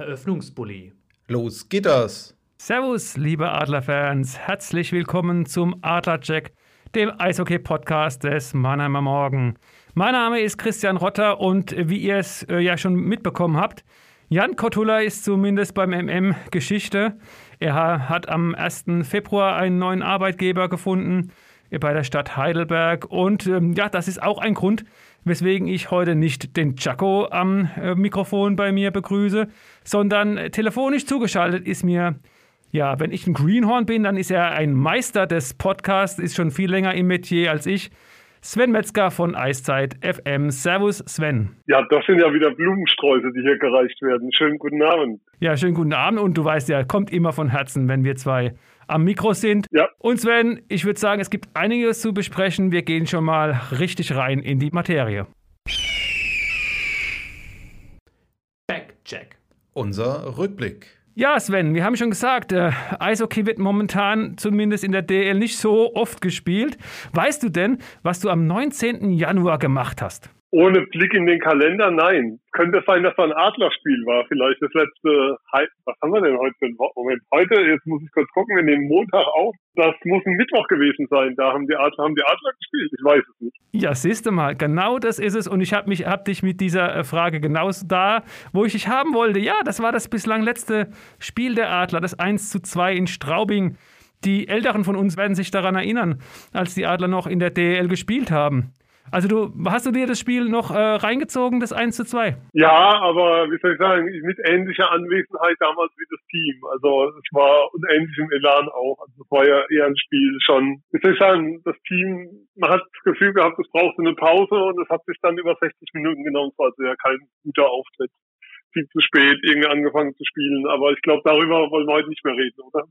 Eröffnungsbully. Los geht das! Servus, liebe Adlerfans. Herzlich willkommen zum Adlercheck, dem Eishockey-Podcast des Mannheimer Morgen. Mein Name ist Christian Rotter und wie ihr es äh, ja schon mitbekommen habt, Jan Kotula ist zumindest beim MM Geschichte. Er hat am 1. Februar einen neuen Arbeitgeber gefunden bei der Stadt Heidelberg. Und ähm, ja, das ist auch ein Grund, weswegen ich heute nicht den Chaco am äh, Mikrofon bei mir begrüße, sondern telefonisch zugeschaltet ist mir, ja, wenn ich ein Greenhorn bin, dann ist er ein Meister des Podcasts, ist schon viel länger im Metier als ich. Sven Metzger von Eiszeit FM. Servus, Sven. Ja, das sind ja wieder Blumensträuße, die hier gereicht werden. Schönen guten Abend. Ja, schönen guten Abend und du weißt ja, kommt immer von Herzen, wenn wir zwei am Mikro sind. Ja. Und Sven, ich würde sagen, es gibt einiges zu besprechen. Wir gehen schon mal richtig rein in die Materie. Backcheck. Unser Rückblick. Ja, Sven, wir haben schon gesagt, äh, Eishockey wird momentan zumindest in der DL nicht so oft gespielt. Weißt du denn, was du am 19. Januar gemacht hast? Ohne Blick in den Kalender, nein. Könnte sein, dass da ein Adlerspiel war. Vielleicht das letzte, was haben wir denn heute für ein Moment? Heute, jetzt muss ich kurz gucken, wir nehmen Montag auf. Das muss ein Mittwoch gewesen sein. Da haben die Adler, haben die Adler gespielt. Ich weiß es nicht. Ja, siehst du mal, genau das ist es. Und ich habe mich, hab dich mit dieser äh, Frage genauso da, wo ich dich haben wollte. Ja, das war das bislang letzte Spiel der Adler, das 1 zu 2 in Straubing. Die Älteren von uns werden sich daran erinnern, als die Adler noch in der DL gespielt haben. Also du hast du dir das Spiel noch äh, reingezogen, das 1 zu 2? Ja, aber wie soll ich sagen, mit ähnlicher Anwesenheit damals wie das Team. Also es war und ähnlichem Elan auch. Also es war ja eher ein Spiel schon, wie soll ich sagen, das Team, man hat das Gefühl gehabt, es brauchte eine Pause und es hat sich dann über 60 Minuten genommen. Es war also ja kein guter Auftritt. Viel zu spät irgendwie angefangen zu spielen. Aber ich glaube, darüber wollen wir heute nicht mehr reden, oder?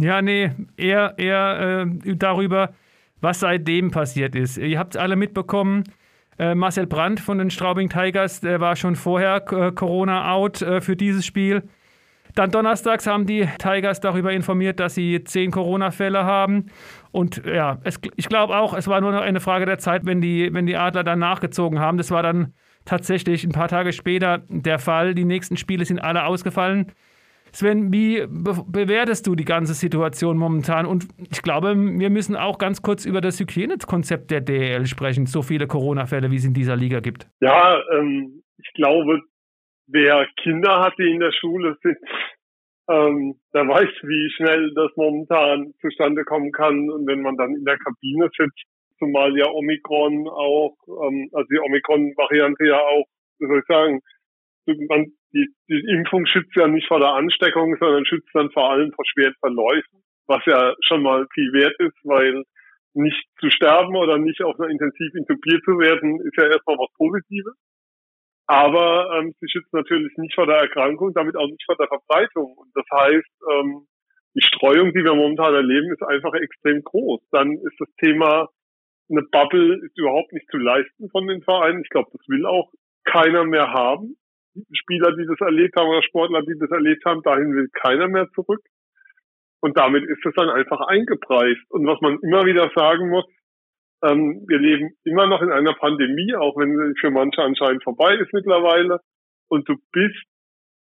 Ja, nee, eher, eher äh, darüber, was seitdem passiert ist. Ihr habt es alle mitbekommen. Äh, Marcel Brandt von den Straubing Tigers, der war schon vorher äh, Corona-out äh, für dieses Spiel. Dann donnerstags haben die Tigers darüber informiert, dass sie zehn Corona-Fälle haben. Und ja, es, ich glaube auch, es war nur noch eine Frage der Zeit, wenn die, wenn die Adler dann nachgezogen haben. Das war dann tatsächlich ein paar Tage später der Fall. Die nächsten Spiele sind alle ausgefallen. Sven, wie be bewertest du die ganze Situation momentan? Und ich glaube, wir müssen auch ganz kurz über das Hygienekonzept der DL sprechen, so viele Corona-Fälle, wie es in dieser Liga gibt. Ja, ähm, ich glaube, wer Kinder hat, die in der Schule sind, ähm, der weiß, wie schnell das momentan zustande kommen kann. Und wenn man dann in der Kabine sitzt, zumal ja Omikron auch, ähm, also die Omikron-Variante ja auch, wie soll ich sagen, man die, die Impfung schützt ja nicht vor der Ansteckung, sondern schützt dann vor allem vor schweren Verläufen, was ja schon mal viel wert ist, weil nicht zu sterben oder nicht auf einer intensiv intubiert zu werden, ist ja erstmal was Positives. Aber ähm, sie schützt natürlich nicht vor der Erkrankung, damit auch nicht vor der Verbreitung. Und das heißt, ähm, die Streuung, die wir momentan erleben, ist einfach extrem groß. Dann ist das Thema, eine Bubble ist überhaupt nicht zu leisten von den Vereinen. Ich glaube, das will auch keiner mehr haben. Spieler, die das erlebt haben oder Sportler, die das erlebt haben, dahin will keiner mehr zurück. Und damit ist es dann einfach eingepreist. Und was man immer wieder sagen muss, ähm, wir leben immer noch in einer Pandemie, auch wenn sie für manche anscheinend vorbei ist mittlerweile. Und du bist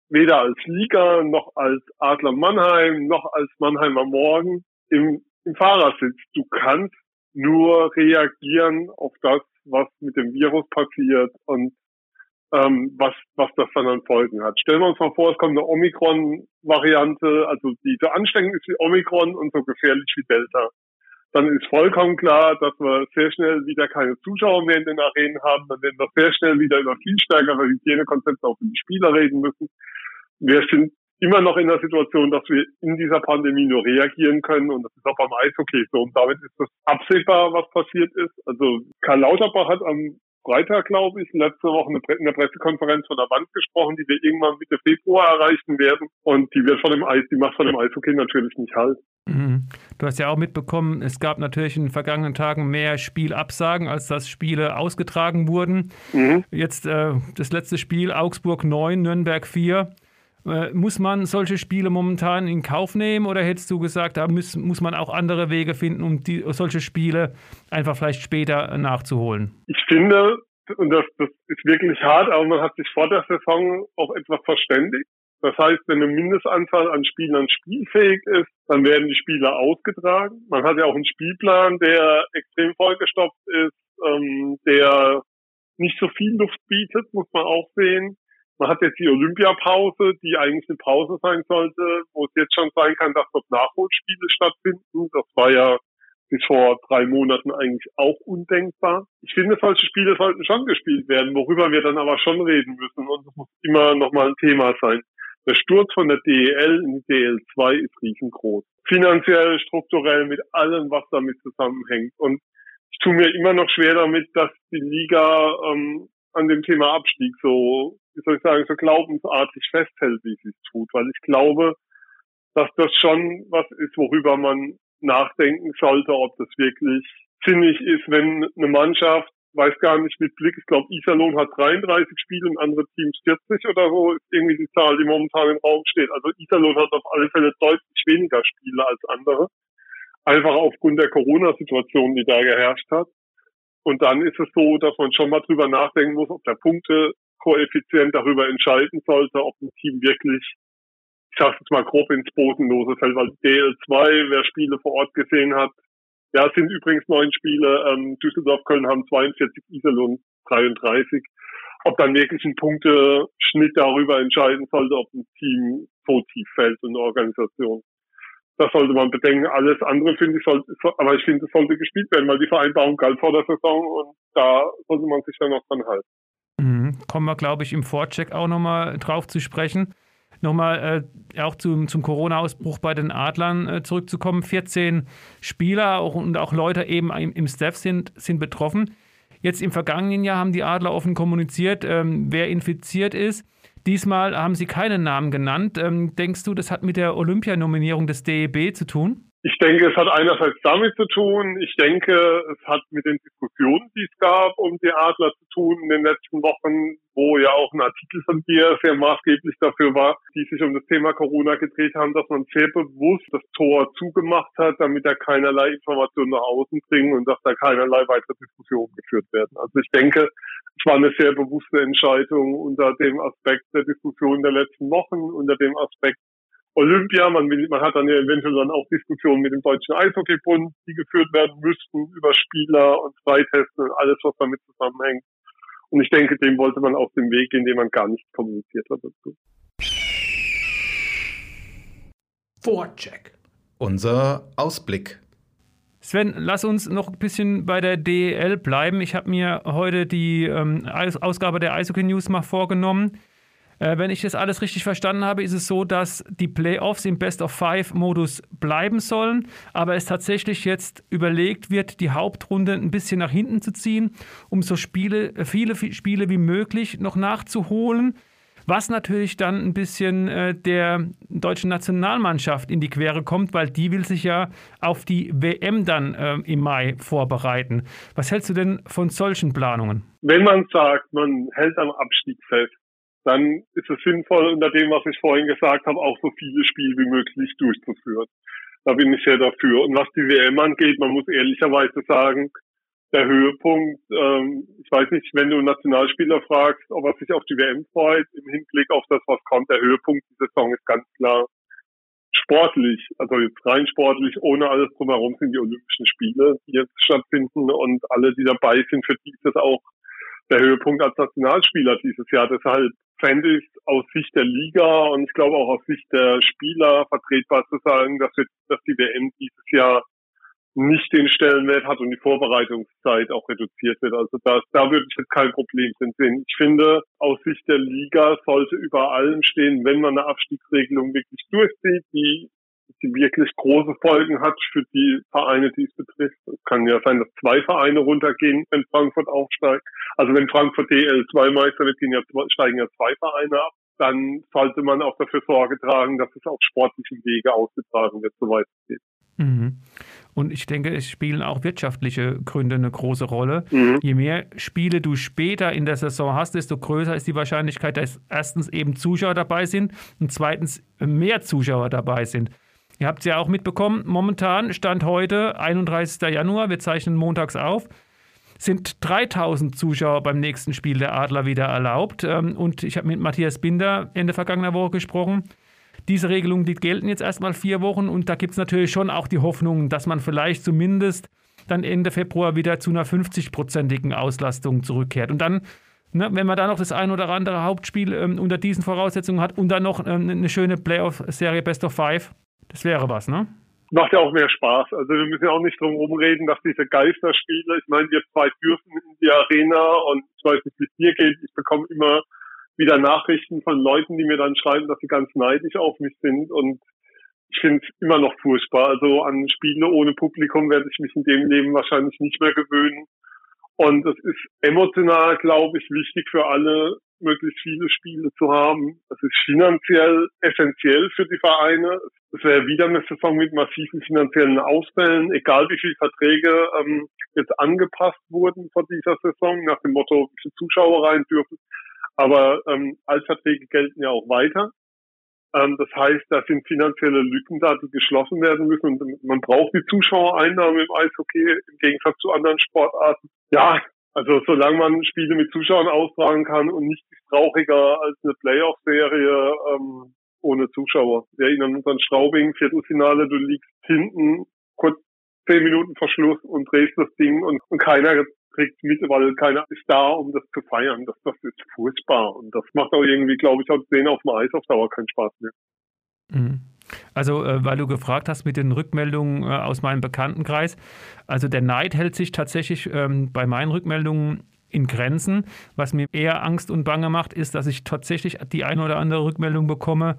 weder als Liga noch als Adler Mannheim noch als Mannheimer Morgen im, im Fahrersitz. Du kannst nur reagieren auf das, was mit dem Virus passiert. Und ähm, was, was das dann an Folgen hat. Stellen wir uns mal vor, es kommt eine Omikron-Variante, also die so ansteckend ist wie Omikron und so gefährlich wie Delta. Dann ist vollkommen klar, dass wir sehr schnell wieder keine Zuschauer mehr in den Arenen haben. Dann werden wir sehr schnell wieder über viel stärkere Hygienekonzepte auch für die Spieler reden müssen. Wir sind immer noch in der Situation, dass wir in dieser Pandemie nur reagieren können und das ist auch beim Eishockey so und damit ist das absehbar, was passiert ist. Also Karl Lauterbach hat am Freitag, glaube ich, letzte Woche in der Pressekonferenz von der Wand gesprochen, die wir irgendwann Mitte Februar erreichen werden. Und die wird von dem Eis, die macht von dem Eishockey natürlich nicht halt. Mhm. Du hast ja auch mitbekommen, es gab natürlich in den vergangenen Tagen mehr Spielabsagen, als dass Spiele ausgetragen wurden. Mhm. Jetzt äh, das letzte Spiel, Augsburg 9, Nürnberg 4. Äh, muss man solche Spiele momentan in Kauf nehmen oder hättest du gesagt, da muss, muss man auch andere Wege finden, um die, solche Spiele einfach vielleicht später nachzuholen? Ich finde, und das, das ist wirklich hart, aber man hat sich vor der Saison auch etwas verständigt. Das heißt, wenn eine Mindestanzahl an Spielern spielfähig ist, dann werden die Spieler ausgetragen. Man hat ja auch einen Spielplan, der extrem vollgestopft ist, ähm, der nicht so viel Luft bietet, muss man auch sehen. Man hat jetzt die Olympiapause, die eigentlich eine Pause sein sollte, wo es jetzt schon sein kann, dass dort Nachholspiele stattfinden. Das war ja bis vor drei Monaten eigentlich auch undenkbar. Ich finde, solche Spiele sollten schon gespielt werden, worüber wir dann aber schon reden müssen. Und das muss immer nochmal ein Thema sein. Der Sturz von der DEL in die DEL2 ist riesengroß. Finanziell, strukturell, mit allem, was damit zusammenhängt. Und ich tue mir immer noch schwer damit, dass die Liga ähm, an dem Thema Abstieg so, wie soll ich sagen, so glaubensartig festhält, wie sie es tut. Weil ich glaube, dass das schon was ist, worüber man nachdenken sollte, ob das wirklich sinnig ist, wenn eine Mannschaft, weiß gar nicht mit Blick, ich glaube, Iserlohn hat 33 Spiele und andere Teams 40 oder so, ist irgendwie die Zahl, die momentan im Raum steht. Also Iserlohn hat auf alle Fälle deutlich weniger Spiele als andere. Einfach aufgrund der Corona-Situation, die da geherrscht hat. Und dann ist es so, dass man schon mal drüber nachdenken muss, ob der Punktekoeffizient darüber entscheiden sollte, ob ein Team wirklich, ich sage jetzt mal grob ins Bodenlose fällt, weil DL2, wer Spiele vor Ort gesehen hat, ja, es sind übrigens neun Spiele, ähm, Düsseldorf, Köln haben 42, Iserlohn 33. Ob dann wirklich ein Punkteschnitt darüber entscheiden sollte, ob ein Team so tief fällt und eine Organisation das sollte man bedenken. Alles andere finde ich sollte, aber ich finde, es sollte gespielt werden, weil die Vereinbarung galt vor der Saison und da sollte man sich dann noch dran halten. Mhm. Kommen wir, glaube ich, im Vorcheck auch nochmal drauf zu sprechen. Nochmal äh, auch zum, zum Corona-Ausbruch bei den Adlern äh, zurückzukommen. 14 Spieler auch, und auch Leute eben im, im Staff sind, sind betroffen. Jetzt im vergangenen Jahr haben die Adler offen kommuniziert, ähm, wer infiziert ist. Diesmal haben Sie keinen Namen genannt. Ähm, denkst du, das hat mit der Olympianominierung des DEB zu tun? Ich denke, es hat einerseits damit zu tun. Ich denke, es hat mit den Diskussionen, die es gab, um die Adler zu tun in den letzten Wochen, wo ja auch ein Artikel von dir sehr maßgeblich dafür war, die sich um das Thema Corona gedreht haben, dass man sehr bewusst das Tor zugemacht hat, damit da keinerlei Informationen nach außen dringen und dass da keinerlei weitere Diskussionen geführt werden. Also ich denke, es war eine sehr bewusste Entscheidung unter dem Aspekt der Diskussion der letzten Wochen, unter dem Aspekt Olympia. Man, will, man hat dann ja eventuell dann auch Diskussionen mit dem Deutschen Eishockeybund, die geführt werden müssten über Spieler und Freitesten und alles, was damit zusammenhängt. Und ich denke, dem wollte man auf den Weg gehen, den man gar nicht kommuniziert hat dazu. Vorcheck. Unser Ausblick. Sven, lass uns noch ein bisschen bei der DEL bleiben. Ich habe mir heute die ähm, Ausgabe der Eishockey News mal vorgenommen. Äh, wenn ich das alles richtig verstanden habe, ist es so, dass die Playoffs im Best of Five Modus bleiben sollen, aber es tatsächlich jetzt überlegt wird, die Hauptrunde ein bisschen nach hinten zu ziehen, um so Spiele, äh, viele Spiele wie möglich noch nachzuholen. Was natürlich dann ein bisschen äh, der deutschen Nationalmannschaft in die Quere kommt, weil die will sich ja auf die WM dann äh, im Mai vorbereiten. Was hältst du denn von solchen Planungen? Wenn man sagt, man hält am Abstieg fest, dann ist es sinnvoll, unter dem, was ich vorhin gesagt habe, auch so viele Spiele wie möglich durchzuführen. Da bin ich sehr dafür. Und was die WM angeht, man muss ehrlicherweise sagen, der Höhepunkt, ähm, ich weiß nicht, wenn du einen Nationalspieler fragst, ob er sich auf die WM freut, im Hinblick auf das, was kommt, der Höhepunkt dieser Saison ist ganz klar sportlich, also jetzt rein sportlich, ohne alles drumherum sind die Olympischen Spiele, die jetzt stattfinden und alle, die dabei sind, für die ist das auch der Höhepunkt als Nationalspieler dieses Jahr. Deshalb fände ich aus Sicht der Liga und ich glaube auch aus Sicht der Spieler vertretbar zu sagen, dass, wir, dass die WM dieses Jahr nicht den Stellenwert hat und die Vorbereitungszeit auch reduziert wird. Also da, da würde ich jetzt kein Problem sehen. Ich finde, aus Sicht der Liga sollte über allem stehen, wenn man eine Abstiegsregelung wirklich durchzieht, die, die wirklich große Folgen hat für die Vereine, die es betrifft. Es kann ja sein, dass zwei Vereine runtergehen, wenn Frankfurt aufsteigt. Also wenn Frankfurt DL2 Meister wird, gehen ja, steigen ja zwei Vereine ab dann sollte man auch dafür Sorge tragen, dass es auf sportlichen Wege ausgetragen wird, soweit es geht. Mhm. Und ich denke, es spielen auch wirtschaftliche Gründe eine große Rolle. Mhm. Je mehr Spiele du später in der Saison hast, desto größer ist die Wahrscheinlichkeit, dass erstens eben Zuschauer dabei sind und zweitens mehr Zuschauer dabei sind. Ihr habt es ja auch mitbekommen, momentan stand heute, 31. Januar, wir zeichnen montags auf, sind 3000 Zuschauer beim nächsten Spiel der Adler wieder erlaubt. Ähm, und ich habe mit Matthias Binder Ende vergangener Woche gesprochen. Diese Regelungen, die gelten jetzt erstmal vier Wochen und da gibt es natürlich schon auch die Hoffnung, dass man vielleicht zumindest dann Ende Februar wieder zu einer 50-prozentigen Auslastung zurückkehrt. Und dann, ne, wenn man da noch das ein oder andere Hauptspiel ähm, unter diesen Voraussetzungen hat und dann noch ähm, eine schöne Playoff-Serie Best of Five, das wäre was, ne? Macht ja auch mehr Spaß. Also wir müssen ja auch nicht drum rumreden, dass diese Geisterspiele, ich meine, wir zwei dürfen in die Arena und ich weiß nicht, wie es dir geht, ich bekomme immer wieder Nachrichten von Leuten, die mir dann schreiben, dass sie ganz neidisch auf mich sind und ich finde es immer noch furchtbar. Also an Spiele ohne Publikum werde ich mich in dem Leben wahrscheinlich nicht mehr gewöhnen. Und es ist emotional, glaube ich, wichtig für alle, möglichst viele Spiele zu haben. Es ist finanziell essentiell für die Vereine. Es wäre wieder eine Saison mit massiven finanziellen Ausfällen, egal wie viele Verträge ähm, jetzt angepasst wurden vor dieser Saison, nach dem Motto, wie viele Zuschauer rein dürfen. Aber ähm, Altverträge gelten ja auch weiter. Ähm, das heißt, da sind finanzielle Lücken da, die geschlossen werden müssen. Und man braucht die Zuschauereinnahmen im Eishockey im Gegensatz zu anderen Sportarten. Ja, also solange man Spiele mit Zuschauern austragen kann und nicht trauriger als eine Playoff-Serie ähm, ohne Zuschauer. Wir erinnern uns an Straubing, Viertelfinale, du liegst hinten, kurz zehn Minuten Verschluss und drehst das Ding und, und keiner kriegt mit, weil keiner ist da, um das zu feiern. Das, das ist furchtbar. Und das macht auch irgendwie, glaube ich, auch den auf dem Eis auf Dauer keinen Spaß mehr. Mhm. Also, äh, weil du gefragt hast mit den Rückmeldungen äh, aus meinem Bekanntenkreis. Also, der Neid hält sich tatsächlich ähm, bei meinen Rückmeldungen in Grenzen. Was mir eher Angst und Bange macht, ist, dass ich tatsächlich die eine oder andere Rückmeldung bekomme.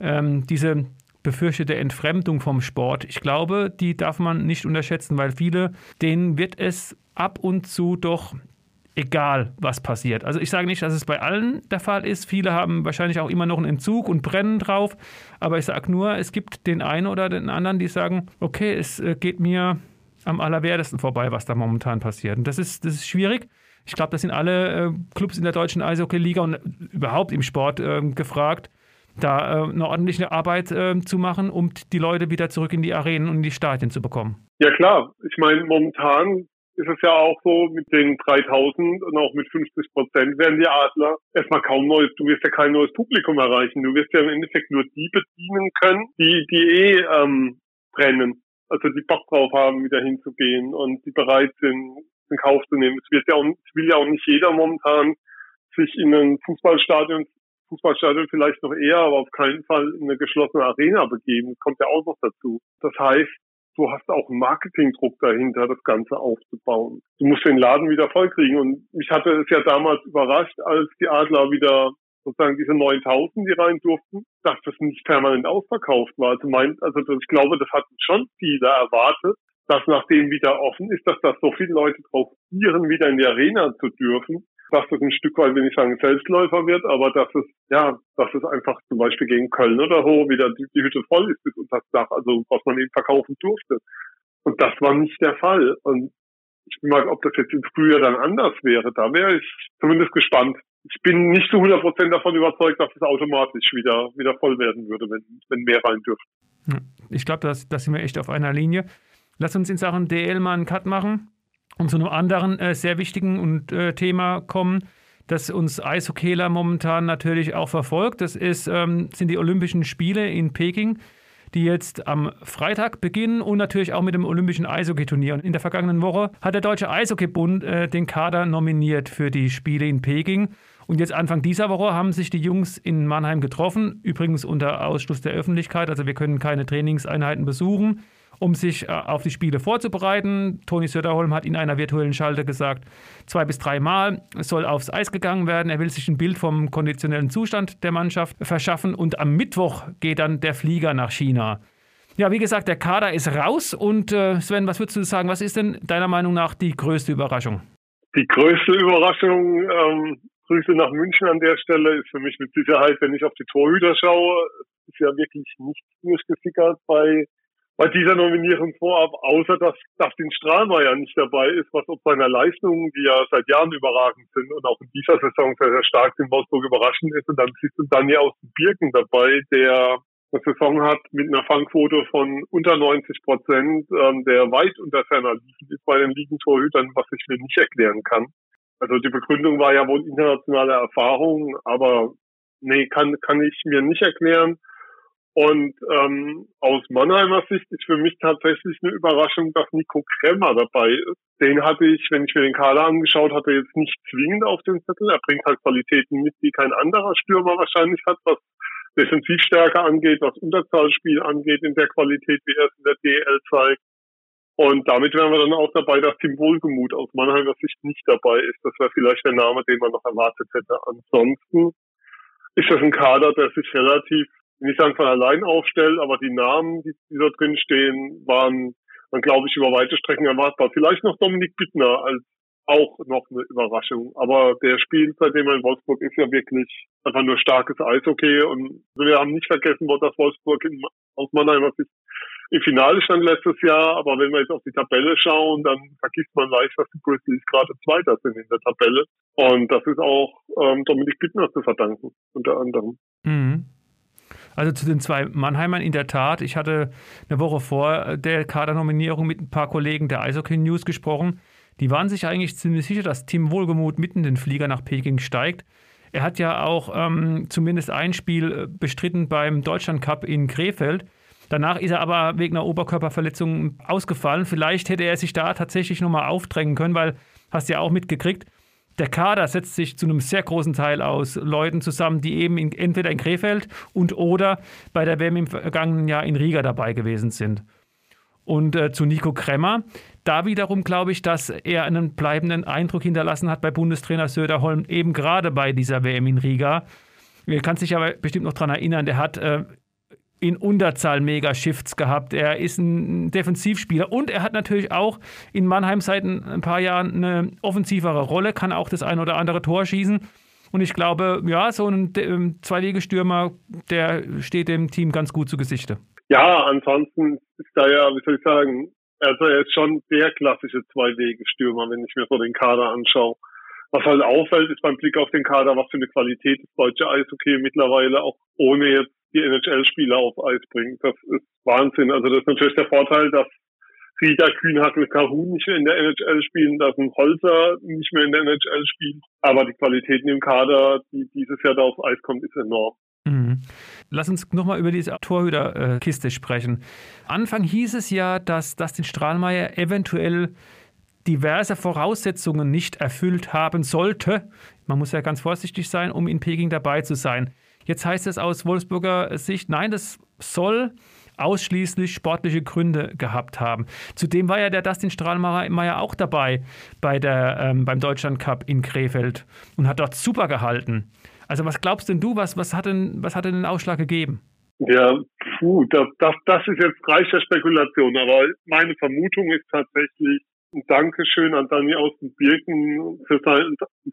Ähm, diese befürchtete Entfremdung vom Sport. Ich glaube, die darf man nicht unterschätzen, weil viele, denen wird es ab und zu doch egal, was passiert. Also ich sage nicht, dass es bei allen der Fall ist. Viele haben wahrscheinlich auch immer noch einen Entzug und brennen drauf. Aber ich sage nur, es gibt den einen oder den anderen, die sagen, okay, es äh, geht mir am allerwertesten vorbei, was da momentan passiert. Und das ist, das ist schwierig. Ich glaube, das sind alle äh, Clubs in der deutschen Eishockey-Liga und überhaupt im Sport äh, gefragt, da äh, eine ordentliche Arbeit äh, zu machen, um die Leute wieder zurück in die Arenen und in die Stadien zu bekommen. Ja klar, ich meine, momentan ist es ja auch so, mit den 3000 und auch mit 50 Prozent werden die Adler erstmal kaum neues, du wirst ja kein neues Publikum erreichen. Du wirst ja im Endeffekt nur die bedienen können, die, die eh ähm, brennen. Also die Bock drauf haben, wieder hinzugehen und die bereit sind, in Kauf zu nehmen. Es wird ja auch, es will ja auch nicht jeder momentan sich in ein Fußballstadion Fußballstadion vielleicht noch eher, aber auf keinen Fall in eine geschlossene Arena begeben. Das kommt ja auch noch dazu. Das heißt, du hast auch Marketingdruck dahinter, das Ganze aufzubauen. Du musst den Laden wieder vollkriegen. Und mich hatte es ja damals überrascht, als die Adler wieder sozusagen diese 9000, die rein durften, dass das nicht permanent ausverkauft war. Also meint, also ich glaube, das hatten schon viele erwartet, dass nachdem wieder offen ist, dass da so viele Leute drauf ihren, wieder in die Arena zu dürfen dass das ein Stück weit, will ich sagen, Selbstläufer wird, aber dass es, ja, dass es einfach zum Beispiel gegen Köln oder so wieder die, die Hütte voll ist bis unter das Dach, also was man eben verkaufen durfte. Und das war nicht der Fall. Und ich bin mal, ob das jetzt im Frühjahr dann anders wäre. Da wäre ich zumindest gespannt. Ich bin nicht zu 100 Prozent davon überzeugt, dass es automatisch wieder, wieder voll werden würde, wenn, wenn mehr rein dürften. Ich glaube, das, das sind wir echt auf einer Linie. Lass uns in Sachen DL mal einen Cut machen und zu einem anderen äh, sehr wichtigen und, äh, Thema kommen, das uns Eishockeyler momentan natürlich auch verfolgt. Das ist, ähm, sind die Olympischen Spiele in Peking, die jetzt am Freitag beginnen und natürlich auch mit dem Olympischen Eishockeyturnier. In der vergangenen Woche hat der Deutsche Eishockeybund äh, den Kader nominiert für die Spiele in Peking. Und jetzt Anfang dieser Woche haben sich die Jungs in Mannheim getroffen, übrigens unter Ausschluss der Öffentlichkeit. Also wir können keine Trainingseinheiten besuchen. Um sich äh, auf die Spiele vorzubereiten. Toni Söderholm hat in einer virtuellen Schalte gesagt, zwei bis drei Mal soll aufs Eis gegangen werden. Er will sich ein Bild vom konditionellen Zustand der Mannschaft verschaffen und am Mittwoch geht dann der Flieger nach China. Ja, wie gesagt, der Kader ist raus und äh, Sven, was würdest du sagen, was ist denn deiner Meinung nach die größte Überraschung? Die größte Überraschung, ähm, Grüße nach München an der Stelle, ist für mich mit Sicherheit, wenn ich auf die Torhüter schaue, ist ja wirklich nichts durchgesickert bei bei dieser Nominierung vorab, außer dass Dustin Strahlmeier nicht dabei ist, was ob seiner Leistungen, die ja seit Jahren überragend sind und auch in dieser Saison sehr, sehr stark in Wolfsburg überraschend ist. Und dann siehst du Daniel aus den Birken dabei, der eine Saison hat mit einer Fangquote von unter 90 Prozent, ähm, der weit unter seiner Ligen ist bei den Ligentorhütern, was ich mir nicht erklären kann. Also die Begründung war ja wohl internationale Erfahrung, aber nee, kann, kann ich mir nicht erklären. Und ähm, aus Mannheimer Sicht ist für mich tatsächlich eine Überraschung, dass Nico Kremmer dabei ist. Den hatte ich, wenn ich mir den Kader angeschaut hatte, jetzt nicht zwingend auf dem Zettel. Er bringt halt Qualitäten mit, die kein anderer Stürmer wahrscheinlich hat, was Defensivstärke angeht, was Unterzahlspiel angeht, in der Qualität, wie er es in der DL zeigt. Und damit wären wir dann auch dabei, dass Tim Wohlgemuth aus Mannheimer Sicht nicht dabei ist. Das wäre vielleicht der Name, den man noch erwartet hätte. Ansonsten ist das ein Kader, der sich relativ nicht sagen von allein aufstellt, aber die Namen, die, die da drin stehen, waren dann, glaube ich, über weite Strecken erwartbar. Vielleicht noch Dominik Bittner als auch noch eine Überraschung. Aber der spielt, seitdem er in Wolfsburg ist, ja wirklich einfach nur starkes Eishockey. Und wir haben nicht vergessen, dass Wolfsburg in, aus Mannheimer Sicht im Finale stand letztes Jahr. Aber wenn wir jetzt auf die Tabelle schauen, dann vergisst man leicht, dass die Grizzlies gerade Zweiter sind in der Tabelle. Und das ist auch ähm, Dominik Bittner zu verdanken, unter anderem. Mhm. Also zu den zwei Mannheimern in der Tat. Ich hatte eine Woche vor der Kadernominierung mit ein paar Kollegen der Eishockey News gesprochen. Die waren sich eigentlich ziemlich sicher, dass Tim Wohlgemuth mitten den Flieger nach Peking steigt. Er hat ja auch ähm, zumindest ein Spiel äh, bestritten beim Deutschland Cup in Krefeld. Danach ist er aber wegen einer Oberkörperverletzung ausgefallen. Vielleicht hätte er sich da tatsächlich nochmal aufdrängen können, weil hast du ja auch mitgekriegt, der Kader setzt sich zu einem sehr großen Teil aus Leuten zusammen, die eben in, entweder in Krefeld und oder bei der WM im vergangenen Jahr in Riga dabei gewesen sind. Und äh, zu Nico Kremmer, da wiederum glaube ich, dass er einen bleibenden Eindruck hinterlassen hat bei Bundestrainer Söderholm, eben gerade bei dieser WM in Riga. Ihr kannst dich aber bestimmt noch daran erinnern, der hat äh, in Unterzahl Mega-Shifts gehabt. Er ist ein Defensivspieler und er hat natürlich auch in Mannheim seit ein paar Jahren eine offensivere Rolle, kann auch das ein oder andere Tor schießen. Und ich glaube, ja, so ein ähm, Zwei-Wege-Stürmer, der steht dem Team ganz gut zu Gesichte. Ja, ansonsten ist da ja, wie soll ich sagen, also er ist schon der klassische Zwei-Wege-Stürmer, wenn ich mir so den Kader anschaue. Was halt auffällt, ist beim Blick auf den Kader, was für eine Qualität das deutsche Eishockey mittlerweile auch ohne jetzt die NHL-Spieler auf Eis bringt. Das ist Wahnsinn. Also das ist natürlich der Vorteil, dass Frieda Kühnhackel Kahun nicht mehr in der NHL spielen, dass ein Holzer nicht mehr in der NHL spielt. Aber die Qualitäten im Kader, die dieses Jahr da aufs Eis kommt, ist enorm. Mhm. Lass uns nochmal über diese Torhüterkiste sprechen. Anfang hieß es ja, dass Dustin Strahlmeier eventuell diverse Voraussetzungen nicht erfüllt haben sollte. Man muss ja ganz vorsichtig sein, um in Peking dabei zu sein. Jetzt heißt es aus Wolfsburger Sicht, nein, das soll ausschließlich sportliche Gründe gehabt haben. Zudem war ja der Dustin Strahlmeier auch dabei bei der, ähm, beim Deutschland Cup in Krefeld und hat dort super gehalten. Also was glaubst denn du, was, was, hat, denn, was hat denn den Ausschlag gegeben? Ja, puh, das, das, das ist jetzt Reich der Spekulation, aber meine Vermutung ist tatsächlich ein Dankeschön an Dani Birken für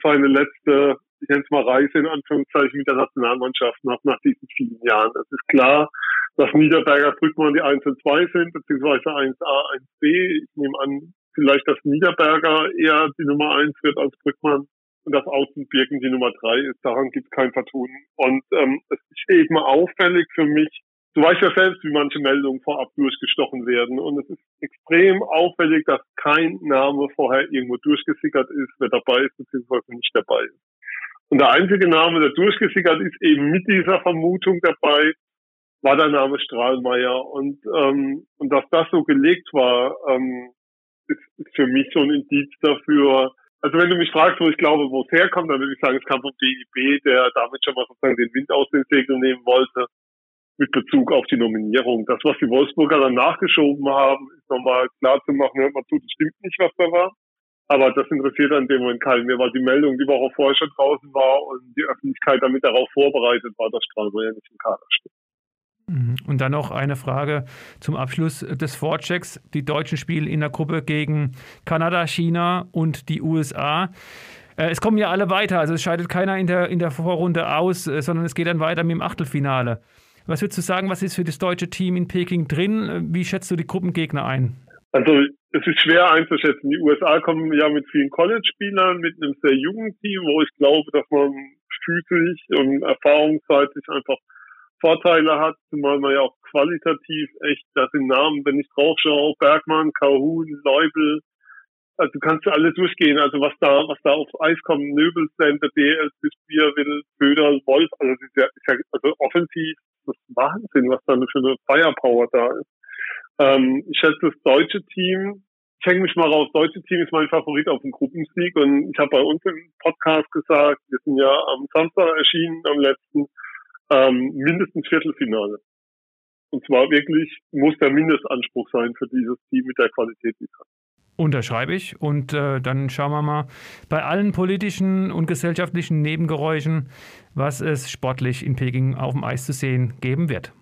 seine letzte ich nenne es mal Reise in Anführungszeichen mit der Nationalmannschaft nach, nach diesen vielen Jahren. Es ist klar, dass Niederberger Brückmann die 1 und 2 sind, beziehungsweise 1a, 1b. Ich nehme an, vielleicht, dass Niederberger eher die Nummer 1 wird als Brückmann und dass Außenbirken die Nummer 3 ist. Daran gibt es kein Vertun. Und ähm, es ist eben auffällig für mich, Du weißt ja selbst, wie manche Meldungen vorab durchgestochen werden. Und es ist extrem auffällig, dass kein Name vorher irgendwo durchgesickert ist, wer dabei ist beziehungsweise nicht dabei ist. Und der einzige Name, der durchgesickert ist, eben mit dieser Vermutung dabei, war der Name Strahlmeier. Und, ähm, und dass das so gelegt war, ähm, ist, ist für mich so ein Indiz dafür. Also wenn du mich fragst, wo ich glaube, wo es herkommt, dann würde ich sagen, es kam vom DIB, der damit schon mal sozusagen den Wind aus den Segeln nehmen wollte. mit Bezug auf die Nominierung. Das, was die Wolfsburger dann nachgeschoben haben, ist nochmal klar zu machen, hört mal zu, das stimmt nicht, was da war. Aber das interessiert an dem Moment keinen mehr, weil die Meldung die Woche vorher schon draußen war und die Öffentlichkeit damit darauf vorbereitet war, dass Strasbourg ja nicht im Kader steht. Mhm. Und dann noch eine Frage zum Abschluss des Vorchecks. Die Deutschen spielen in der Gruppe gegen Kanada, China und die USA. Äh, es kommen ja alle weiter, also es scheidet keiner in der, in der Vorrunde aus, äh, sondern es geht dann weiter mit dem Achtelfinale. Was würdest du sagen, was ist für das deutsche Team in Peking drin? Wie schätzt du die Gruppengegner ein? Also es ist schwer einzuschätzen. Die USA kommen ja mit vielen College-Spielern, mit einem sehr jungen Team, wo ich glaube, dass man physisch und erfahrungsseitig einfach Vorteile hat, zumal man ja auch qualitativ echt, das sind Namen, wenn ich drauf schaue, Bergmann, Kahun, Leubel, also du kannst alle durchgehen, also was da, was da auf Eis kommt, Nöbel, Center, DL, Will, Böder, Wolf, also ist ja, ist ja also offensiv, das ist Wahnsinn, was da für eine Firepower da ist. Ähm, ich schätze das deutsche Team, ich hänge mich mal raus, das deutsche Team ist mein Favorit auf dem Gruppensieg und ich habe bei uns im Podcast gesagt, wir sind ja am Samstag erschienen, am letzten, ähm, mindestens Viertelfinale. Und zwar wirklich muss der Mindestanspruch sein für dieses Team mit der Qualität, die es hat. Unterschreibe ich. Und äh, dann schauen wir mal bei allen politischen und gesellschaftlichen Nebengeräuschen, was es sportlich in Peking auf dem Eis zu sehen geben wird.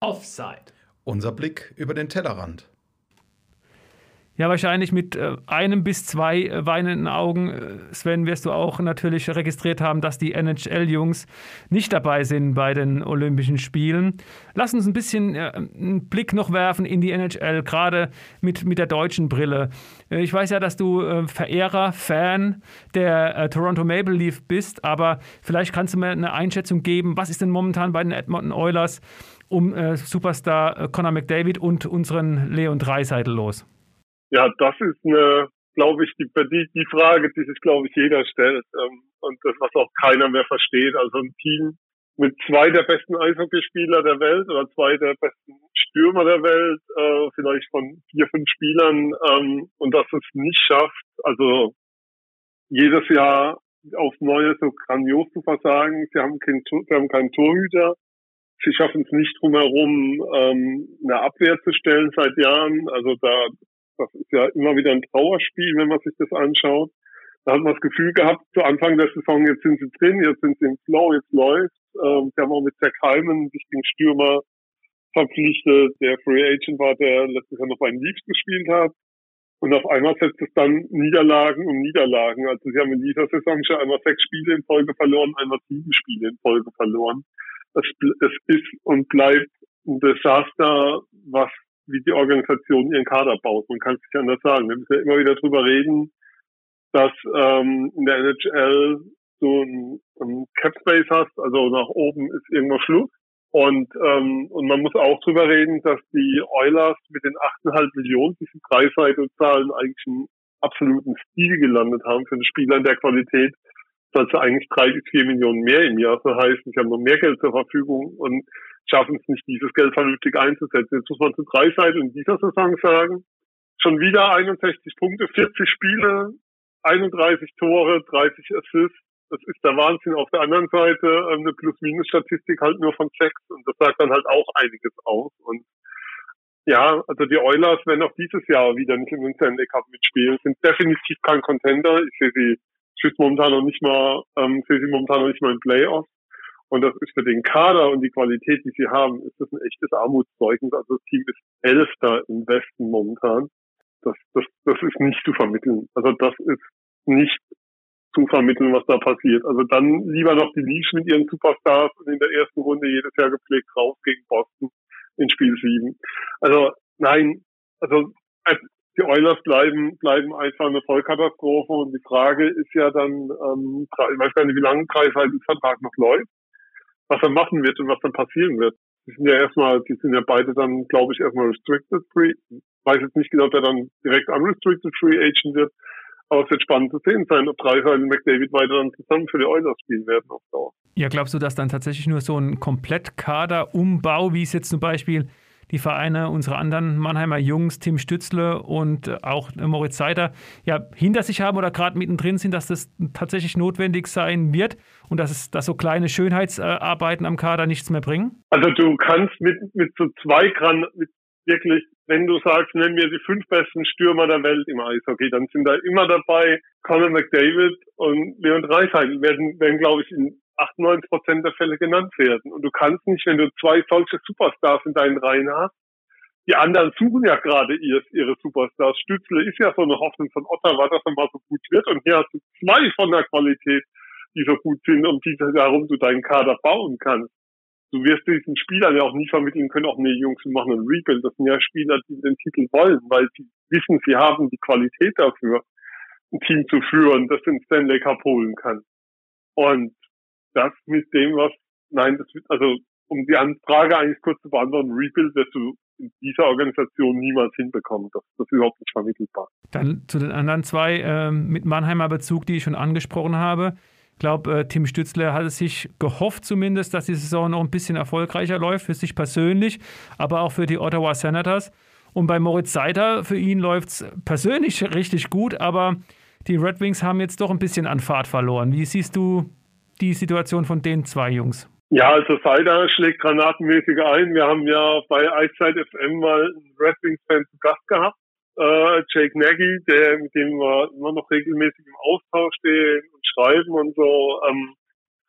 Offside. Unser Blick über den Tellerrand. Ja, wahrscheinlich mit äh, einem bis zwei äh, weinenden Augen, äh, Sven, wirst du auch natürlich registriert haben, dass die NHL-Jungs nicht dabei sind bei den Olympischen Spielen. Lass uns ein bisschen äh, einen Blick noch werfen in die NHL, gerade mit, mit der deutschen Brille. Äh, ich weiß ja, dass du äh, Verehrer, Fan der Toronto Maple Leaf bist, aber vielleicht kannst du mir eine Einschätzung geben, was ist denn momentan bei den Edmonton Oilers um Superstar Conor McDavid und unseren Leon Dreiseitel los? Ja, das ist eine, glaube ich, die, die, die Frage, die sich, glaube ich, jeder stellt. Ähm, und das, was auch keiner mehr versteht. Also ein Team mit zwei der besten Eishockeyspieler der Welt oder zwei der besten Stürmer der Welt, äh, vielleicht von vier, fünf Spielern, ähm, und das es nicht schafft, also jedes Jahr aufs Neue so grandios zu versagen. Sie haben, kein, sie haben keinen Torhüter. Sie schaffen es nicht drumherum, ähm, eine Abwehr zu stellen seit Jahren. Also da das ist ja immer wieder ein Trauerspiel, wenn man sich das anschaut. Da hat man das Gefühl gehabt, zu Anfang der Saison, jetzt sind sie drin, jetzt sind sie im Flow, jetzt läuft. Ähm, sie haben auch mit Zach Hyman einen wichtigen Stürmer verpflichtet, der Free Agent war, der letztes Jahr noch bei den Leafs gespielt hat. Und auf einmal setzt es dann Niederlagen und Niederlagen. Also sie haben in dieser Saison schon einmal sechs Spiele in Folge verloren, einmal sieben Spiele in Folge verloren. Es, es ist und bleibt ein Desaster, was wie die Organisation ihren Kader baut. Man kann es nicht anders sagen. Wir müssen ja immer wieder drüber reden, dass ähm, in der NHL so ein, ein Cap Space hast, also nach oben ist irgendwo Schluss. Und, ähm, und man muss auch drüber reden, dass die Oilers mit den 8,5 Millionen, die sie Preisseite zahlen, eigentlich einen absoluten Stil gelandet haben für einen Spieler in der Qualität, sie eigentlich drei bis vier Millionen mehr im Jahr. Das heißt, ich habe noch mehr Geld zur Verfügung und schaffen es nicht, dieses Geld vernünftig einzusetzen. Jetzt muss man zu drei Seiten in dieser Saison sagen, schon wieder 61 Punkte, 40 Spiele, 31 Tore, 30 Assists. Das ist der Wahnsinn. Auf der anderen Seite ähm, eine Plus-Minus-Statistik halt nur von sechs und das sagt dann halt auch einiges aus. Und ja, also die Oilers werden auch dieses Jahr wieder nicht im Stanley Cup mitspielen, sind definitiv kein Contender. Ich sehe sie, sehe momentan noch nicht mal, ähm, sie momentan noch nicht mal in Playoffs. Und das ist für den Kader und die Qualität, die sie haben, ist das ein echtes Armutszeugnis. Also das Team ist Elfter im Westen momentan. Das, das, das ist nicht zu vermitteln. Also das ist nicht zu vermitteln, was da passiert. Also dann lieber noch die Leafs mit ihren Superstars und in der ersten Runde jedes Jahr gepflegt raus gegen Boston in Spiel 7. Also nein, also die Oilers bleiben, bleiben einfach eine Vollkatastrophe und die Frage ist ja dann, ähm, ich weiß gar nicht, wie lange Kreis halt Vertrag noch läuft was er machen wird und was dann passieren wird. Die sind ja erstmal, die sind ja beide dann, glaube ich, erstmal restricted free. Weiß jetzt nicht genau, ob er dann direkt unrestricted free agent wird. Aber es wird spannend zu sehen sein, ob Dreiser und McDavid weiter dann zusammen für die Oilers spielen werden auf Dauer. Ja, glaubst du, dass dann tatsächlich nur so ein Komplettkaderumbau, wie es jetzt zum Beispiel die Vereine unserer anderen Mannheimer Jungs, Tim Stützle und auch Moritz Seider, ja, hinter sich haben oder gerade mittendrin sind, dass das tatsächlich notwendig sein wird und dass, es, dass so kleine Schönheitsarbeiten am Kader nichts mehr bringen? Also du kannst mit, mit so zwei Gran mit wirklich, wenn du sagst, nenn mir die fünf besten Stürmer der Welt im Eishockey, dann sind da immer dabei Conor McDavid und Leon Dreiseitel werden, werden glaube ich, in 98 Prozent der Fälle genannt werden. Und du kannst nicht, wenn du zwei solche Superstars in deinen Reihen hast, die anderen suchen ja gerade ihre, ihre Superstars. Stützle ist ja so eine Hoffnung von Ottawa, dass er mal so gut wird. Und hier hast du zwei von der Qualität, die so gut sind, um die darum du deinen Kader bauen kannst du wirst diesen Spielern ja auch nie vermitteln können, auch nee, Jungs, wir machen einen Rebuild. Das sind ja Spieler, die den Titel wollen, weil sie wissen, sie haben die Qualität dafür, ein Team zu führen, das den Stanley Cup holen kann. Und das mit dem, was, nein, das wird, also, um die Frage eigentlich kurz zu beantworten, Rebuild wirst du in dieser Organisation niemals hinbekommen. Das, das ist überhaupt nicht vermittelbar. Dann zu den anderen zwei äh, mit Mannheimer Bezug, die ich schon angesprochen habe glaube, äh, Tim Stützler hat es sich gehofft zumindest, dass die Saison noch ein bisschen erfolgreicher läuft, für sich persönlich, aber auch für die Ottawa Senators. Und bei Moritz Seider, für ihn läuft es persönlich richtig gut, aber die Red Wings haben jetzt doch ein bisschen an Fahrt verloren. Wie siehst du die Situation von den zwei Jungs? Ja, also Seider schlägt granatenmäßig ein. Wir haben ja bei Eiszeit FM mal einen Red Wings-Fan zu Gast gehabt äh, Jake Nagy, der, mit dem wir immer noch regelmäßig im Austausch stehen und schreiben und so. Ähm,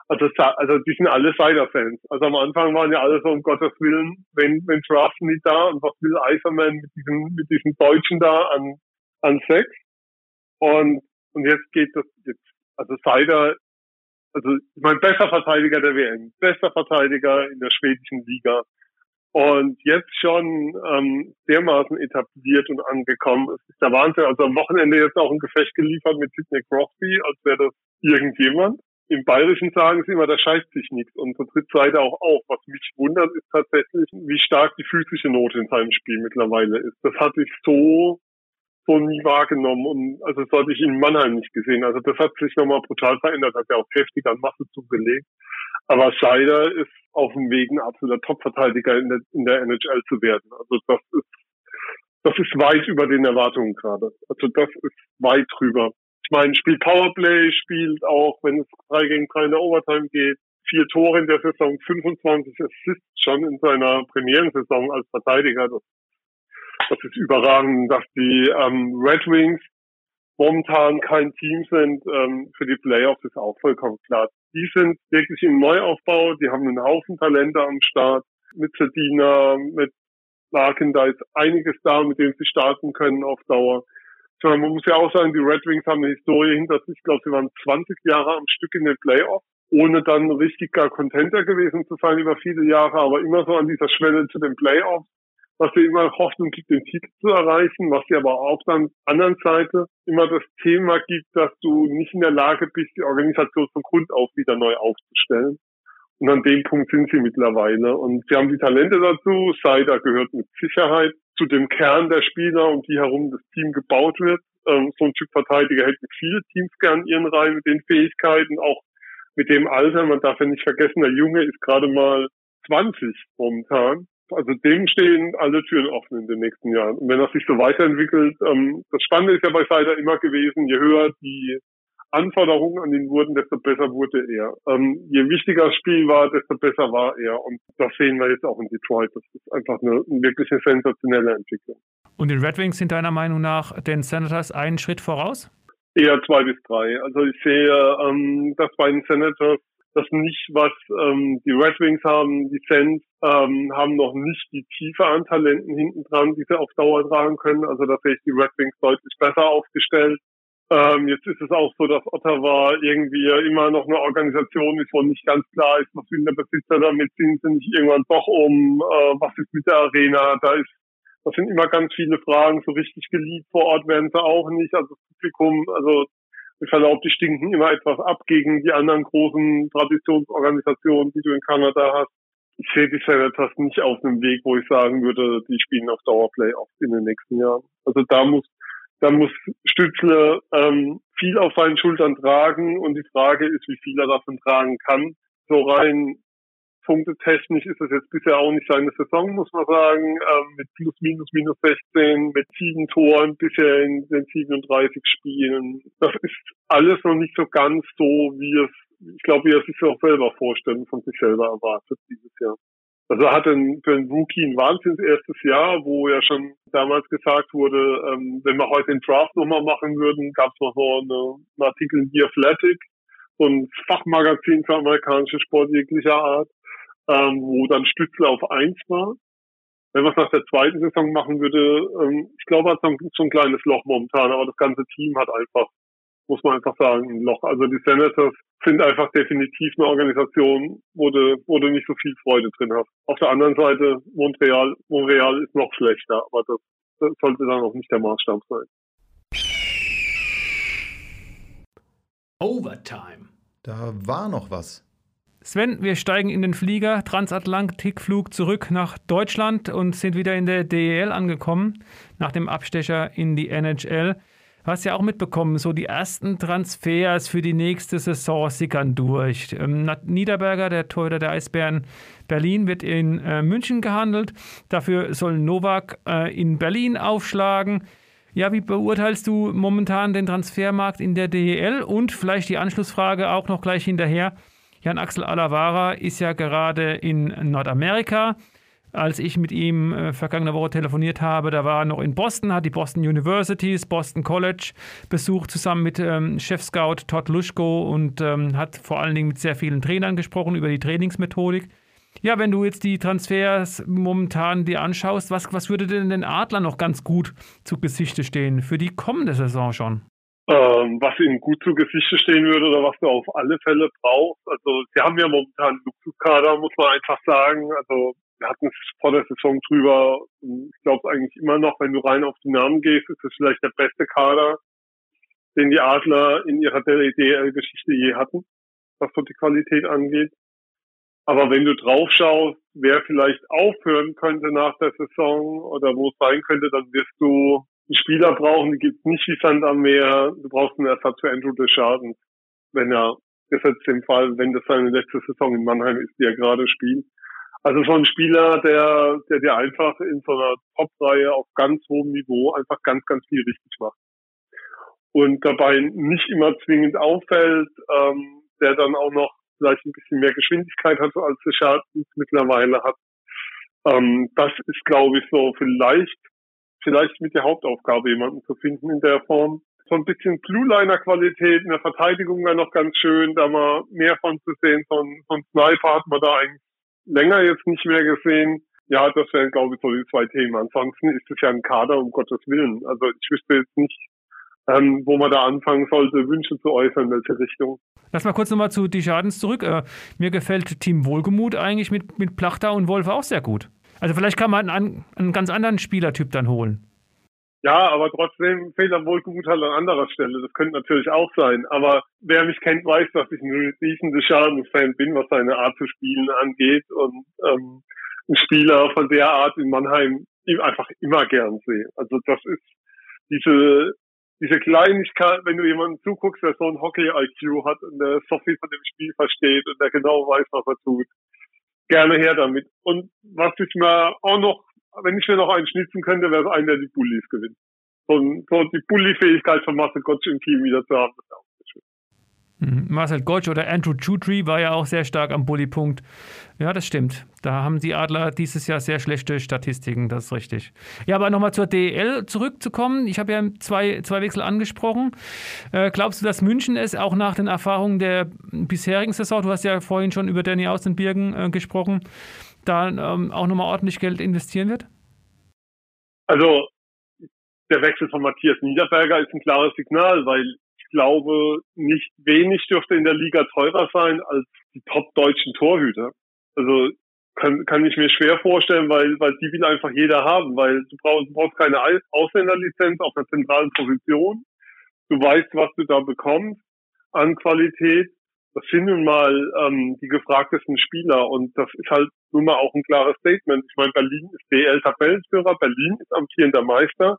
also, also die sind alle Cider-Fans. Also am Anfang waren ja alle so, um Gottes Willen, wenn, wenn Draft nicht da und was will Eiserman mit diesem, mit diesem Deutschen da an, an Sex? Und, und jetzt geht das, jetzt, also Cider, also ich meine, bester Verteidiger der WM, bester Verteidiger in der schwedischen Liga, und jetzt schon ähm, dermaßen etabliert und angekommen. Es ist der Wahnsinn. Also am Wochenende jetzt auch ein Gefecht geliefert mit Sidney Crosby, als wäre das irgendjemand. Im Bayerischen sagen sie immer, da scheißt sich nichts. Und zur dritt Seite auch auf. Was mich wundert, ist tatsächlich, wie stark die physische Note in seinem Spiel mittlerweile ist. Das hatte ich so so nie wahrgenommen und also das hatte ich in Mannheim nicht gesehen. Also das hat sich nochmal brutal verändert, hat ja auch heftig an Masse zugelegt. Aber Scheider ist auf dem Weg, ein absoluter Top-Verteidiger in der, in der NHL zu werden. Also das ist, das ist weit über den Erwartungen gerade. Also das ist weit drüber. Ich meine, spielt Powerplay, spielt auch, wenn es 3 gegen 3 in der Overtime geht, vier Tore in der Saison, 25 Assists schon in seiner Premierensaison als Verteidiger. Das, das ist überragend, dass die ähm, Red Wings momentan kein Team sind ähm, für die Playoffs, ist auch vollkommen klar. Die sind wirklich im Neuaufbau, die haben einen Haufen Talente am Start, mit Sedina, mit Larkin, da ist einiges da, mit dem sie starten können auf Dauer. Man muss ja auch sagen, die Red Wings haben eine Historie hinter sich. Ich glaube, sie waren 20 Jahre am Stück in den Playoffs, ohne dann richtig gar Contenter gewesen zu sein über viele Jahre, aber immer so an dieser Schwelle zu den Playoffs was dir immer Hoffnung gibt, den Titel zu erreichen, was dir aber auf der anderen Seite immer das Thema gibt, dass du nicht in der Lage bist, die Organisation von Grund auf wieder neu aufzustellen. Und an dem Punkt sind sie mittlerweile. Und sie haben die Talente dazu. Seider gehört mit Sicherheit zu dem Kern der Spieler, um die herum das Team gebaut wird. Ähm, so ein Typ Verteidiger hätten viele Teams gern ihren Reihen mit den Fähigkeiten, auch mit dem Alter. Man darf ja nicht vergessen, der Junge ist gerade mal 20 momentan. Also dem stehen alle Türen offen in den nächsten Jahren. Und wenn das sich so weiterentwickelt, ähm, das Spannende ist ja bei Seider immer gewesen, je höher die Anforderungen an ihn wurden, desto besser wurde er. Ähm, je wichtiger das Spiel war, desto besser war er. Und das sehen wir jetzt auch in Detroit. Das ist einfach eine, wirklich eine sensationelle Entwicklung. Und die Red Wings sind deiner Meinung nach den Senators einen Schritt voraus? Eher zwei bis drei. Also ich sehe, ähm, dass bei den Senators das nicht, was ähm, die Red Wings haben, die Sens ähm, haben noch nicht die Tiefe an Talenten hinten dran, die sie auf Dauer tragen können. Also da sehe ich die Red Wings deutlich besser aufgestellt. Ähm, jetzt ist es auch so, dass Ottawa irgendwie immer noch eine Organisation ist, wo nicht ganz klar ist, was will der Besitzer damit, sind sie nicht irgendwann doch um, äh, was ist mit der Arena, da ist das sind immer ganz viele Fragen. So richtig geliebt vor Ort werden sie auch nicht. Also das Publikum, also mit Verlaub, die stinken immer etwas ab gegen die anderen großen Traditionsorganisationen, die du in Kanada hast. Ich sehe die Senators nicht auf einem Weg, wo ich sagen würde, die spielen auf Dauerplay auch in den nächsten Jahren. Also da muss, da muss Stützle ähm, viel auf seinen Schultern tragen und die Frage ist, wie viel er davon tragen kann. So rein Punkte technisch ist es jetzt bisher auch nicht seine Saison, muss man sagen, ähm, mit plus minus minus 16, mit sieben Toren bisher in den 37 Spielen. Das ist alles noch nicht so ganz so, wie es, ich glaube, wie er sich auch selber vorstellen, von sich selber erwartet dieses Jahr. Also er hatte für einen Rookie ein wahnsinns erstes Jahr, wo ja schon damals gesagt wurde, ähm, wenn wir heute den Draft nochmal machen würden, gab es noch so eine, einen Artikel in The Athletic, so ein Fachmagazin für amerikanische Sport jeglicher Art, ähm, wo dann Stützel auf eins war. Wenn man es nach der zweiten Saison machen würde, ähm, ich glaube, hat so ein kleines Loch momentan, aber das ganze Team hat einfach, muss man einfach sagen, ein Loch. Also die Senators sind einfach definitiv eine Organisation, wo du, wo du nicht so viel Freude drin hast. Auf der anderen Seite, Montreal, Montreal ist noch schlechter, aber das, das sollte dann auch nicht der Maßstab sein. Overtime. Da war noch was. Sven, wir steigen in den Flieger, Transatlantikflug zurück nach Deutschland und sind wieder in der DEL angekommen, nach dem Abstecher in die NHL. Hast ja auch mitbekommen, so die ersten Transfers für die nächste Saison sickern durch. Ähm, Niederberger, der Torhüter der Eisbären Berlin, wird in äh, München gehandelt. Dafür soll Novak äh, in Berlin aufschlagen. Ja, wie beurteilst du momentan den Transfermarkt in der DEL? Und vielleicht die Anschlussfrage auch noch gleich hinterher. Jan Axel Alavara ist ja gerade in Nordamerika als ich mit ihm äh, vergangene Woche telefoniert habe, da war er noch in Boston, hat die Boston Universities, Boston College besucht, zusammen mit ähm, Chef-Scout Todd Luschko und ähm, hat vor allen Dingen mit sehr vielen Trainern gesprochen über die Trainingsmethodik. Ja, wenn du jetzt die Transfers momentan dir anschaust, was, was würde denn den Adler noch ganz gut zu Gesichte stehen für die kommende Saison schon? Ähm, was ihnen gut zu Gesichte stehen würde oder was du auf alle Fälle brauchst. Also sie haben ja momentan einen Luxuskader, muss man einfach sagen. Also wir hatten es vor der Saison drüber. Ich glaube eigentlich immer noch, wenn du rein auf die Namen gehst, ist es vielleicht der beste Kader, den die Adler in ihrer DL-Geschichte je hatten, was so die Qualität angeht. Aber wenn du drauf schaust, wer vielleicht aufhören könnte nach der Saison oder wo es sein könnte, dann wirst du einen Spieler brauchen, die gibt nicht wie Sand am Meer. Du brauchst einen Ersatz für Andrew Deschardens, wenn er, das ist im Fall, wenn das seine letzte Saison in Mannheim ist, die er gerade spielt. Also so ein Spieler, der, der dir einfach in so einer Top-Reihe auf ganz hohem Niveau einfach ganz, ganz viel richtig macht. Und dabei nicht immer zwingend auffällt, ähm, der dann auch noch vielleicht ein bisschen mehr Geschwindigkeit hat, als der Schaden mittlerweile hat. Ähm, das ist, glaube ich, so vielleicht, vielleicht mit der Hauptaufgabe, jemanden zu finden in der Form. So ein bisschen Blue-Liner-Qualität in der Verteidigung wäre noch ganz schön, da mal mehr von zu sehen. So ein, so ein Sniper hat man da eigentlich länger jetzt nicht mehr gesehen. Ja, das wären, glaube ich, so die zwei Themen. Ansonsten ist es ja ein Kader, um Gottes Willen. Also ich wüsste jetzt nicht, ähm, wo man da anfangen sollte, Wünsche zu äußern, in welche Richtung. Lass mal kurz nochmal zu die Schadens zurück. Äh, mir gefällt Team Wohlgemut eigentlich mit, mit Plachter und Wolf auch sehr gut. Also vielleicht kann man einen, einen ganz anderen Spielertyp dann holen. Ja, aber trotzdem fehlt am Wohlgemut halt an anderer Stelle. Das könnte natürlich auch sein. Aber wer mich kennt, weiß, dass ich ein riesen Deschamps-Fan bin, was seine Art zu spielen angeht. Und ähm, ein Spieler von der Art in Mannheim einfach immer gern sehe. Also das ist diese diese Kleinigkeit, wenn du jemanden zuguckst, der so ein Hockey-IQ hat und der so viel von dem Spiel versteht und der genau weiß, was er tut, gerne her damit. Und was ich mir auch noch wenn ich mir noch einen schnitzen könnte, wäre es einer, der die Bullies gewinnt. So, so die Bully-Fähigkeit von Marcel Gottsch im Team wieder zu haben, ist auch schön. Mhm. Marcel Gottsch oder Andrew Chutry war ja auch sehr stark am Bully-Punkt. Ja, das stimmt. Da haben die Adler dieses Jahr sehr schlechte Statistiken, das ist richtig. Ja, aber nochmal zur DEL zurückzukommen. Ich habe ja zwei, zwei Wechsel angesprochen. Äh, glaubst du, dass München es auch nach den Erfahrungen der bisherigen Saison, du hast ja vorhin schon über Danny Außenbirgen äh, gesprochen, da ähm, auch nochmal ordentlich Geld investieren wird? Also der Wechsel von Matthias Niederberger ist ein klares Signal, weil glaube, nicht wenig dürfte in der Liga teurer sein als die top-deutschen Torhüter. Also kann, kann ich mir schwer vorstellen, weil, weil die will einfach jeder haben, weil du brauchst, du brauchst keine Ausländerlizenz auf einer zentralen Position. Du weißt, was du da bekommst an Qualität das sind nun mal ähm, die gefragtesten Spieler und das ist halt nun mal auch ein klares Statement. Ich meine, Berlin ist DL-Tabellenführer, Berlin ist amtierender Meister.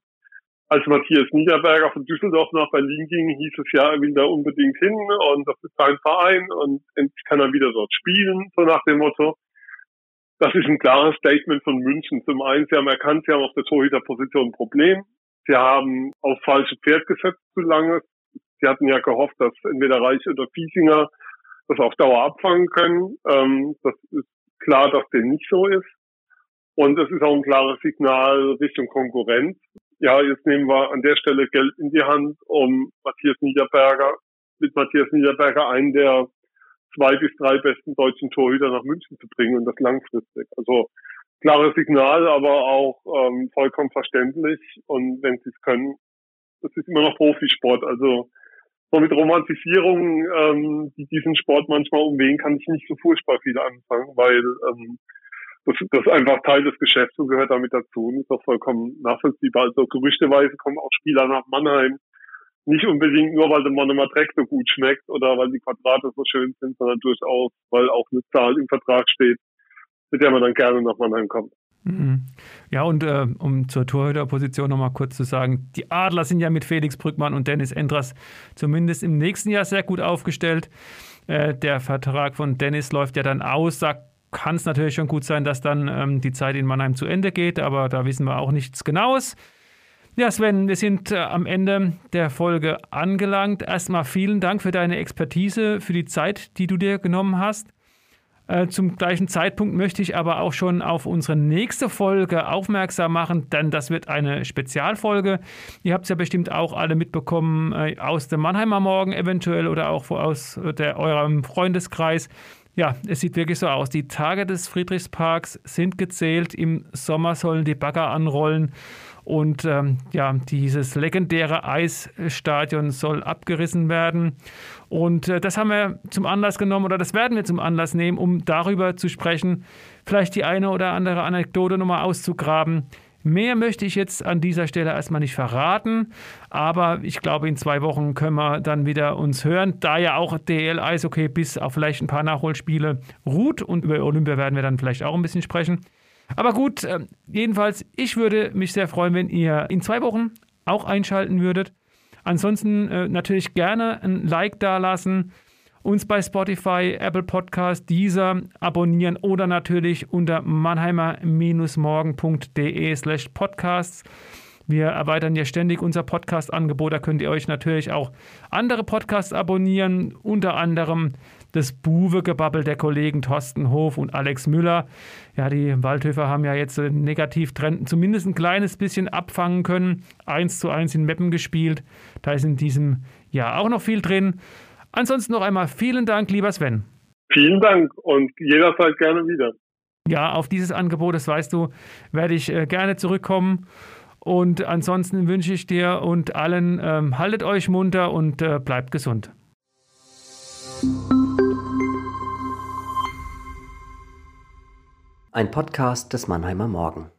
Als Matthias Niederberger von Düsseldorf nach Berlin ging, hieß es ja, er will da unbedingt hin und das ist sein Verein und endlich kann er wieder dort spielen, so nach dem Motto. das ist ein klares Statement von München. Zum einen, sie haben erkannt, sie haben auf der Torhüterposition ein Problem. Sie haben auf falsche Pferd gesetzt zu lange. Sie hatten ja gehofft, dass entweder Reich oder Fiesinger das auf Dauer abfangen können. Ähm, das ist klar, dass dem nicht so ist. Und es ist auch ein klares Signal Richtung Konkurrenz. Ja, jetzt nehmen wir an der Stelle Geld in die Hand, um Matthias Niederberger, mit Matthias Niederberger einen der zwei bis drei besten deutschen Torhüter nach München zu bringen und das langfristig. Also klares Signal, aber auch ähm, vollkommen verständlich. Und wenn sie es können, das ist immer noch Profisport. Also so mit Romantisierung, ähm, die diesen Sport manchmal umwehen, kann ich nicht so furchtbar viel anfangen, weil ähm, das, das einfach Teil des Geschäfts und gehört damit dazu und ist auch vollkommen nachvollziehbar. Also gerüchteweise kommen auch Spieler nach Mannheim, nicht unbedingt nur, weil der Monomer Dreck so gut schmeckt oder weil die Quadrate so schön sind, sondern durchaus, weil auch eine Zahl im Vertrag steht, mit der man dann gerne nach Mannheim kommt. Mhm. Ja, und äh, um zur Torhüterposition nochmal kurz zu sagen, die Adler sind ja mit Felix Brückmann und Dennis Endras zumindest im nächsten Jahr sehr gut aufgestellt. Äh, der Vertrag von Dennis läuft ja dann aus. Da kann es natürlich schon gut sein, dass dann ähm, die Zeit in Mannheim zu Ende geht, aber da wissen wir auch nichts Genaues. Ja, Sven, wir sind äh, am Ende der Folge angelangt. Erstmal vielen Dank für deine Expertise, für die Zeit, die du dir genommen hast. Äh, zum gleichen Zeitpunkt möchte ich aber auch schon auf unsere nächste Folge aufmerksam machen, denn das wird eine Spezialfolge. Ihr habt es ja bestimmt auch alle mitbekommen äh, aus dem Mannheimer Morgen eventuell oder auch aus der, eurem Freundeskreis. Ja, es sieht wirklich so aus. Die Tage des Friedrichsparks sind gezählt. Im Sommer sollen die Bagger anrollen. Und ähm, ja, dieses legendäre Eisstadion soll abgerissen werden. Und äh, das haben wir zum Anlass genommen oder das werden wir zum Anlass nehmen, um darüber zu sprechen, vielleicht die eine oder andere Anekdote nochmal auszugraben. Mehr möchte ich jetzt an dieser Stelle erstmal nicht verraten, aber ich glaube, in zwei Wochen können wir dann wieder uns hören, da ja auch DL Eishockey bis auf vielleicht ein paar Nachholspiele ruht und über Olympia werden wir dann vielleicht auch ein bisschen sprechen. Aber gut, äh, jedenfalls, ich würde mich sehr freuen, wenn ihr in zwei Wochen auch einschalten würdet. Ansonsten äh, natürlich gerne ein Like da lassen, uns bei Spotify, Apple Podcast, dieser abonnieren oder natürlich unter mannheimer-morgen.de slash podcasts. Wir erweitern ja ständig unser Podcast-Angebot. Da könnt ihr euch natürlich auch andere Podcasts abonnieren, unter anderem das Buwe-Gebabbel der Kollegen Thorsten Hof und Alex Müller. Ja, die Waldhöfer haben ja jetzt den Negativtrend zumindest ein kleines bisschen abfangen können. Eins zu eins in Meppen gespielt. Da ist in diesem Jahr auch noch viel drin. Ansonsten noch einmal vielen Dank, lieber Sven. Vielen Dank und jederzeit gerne wieder. Ja, auf dieses Angebot, das weißt du, werde ich äh, gerne zurückkommen. Und ansonsten wünsche ich dir und allen, ähm, haltet euch munter und äh, bleibt gesund. Ein Podcast des Mannheimer Morgen.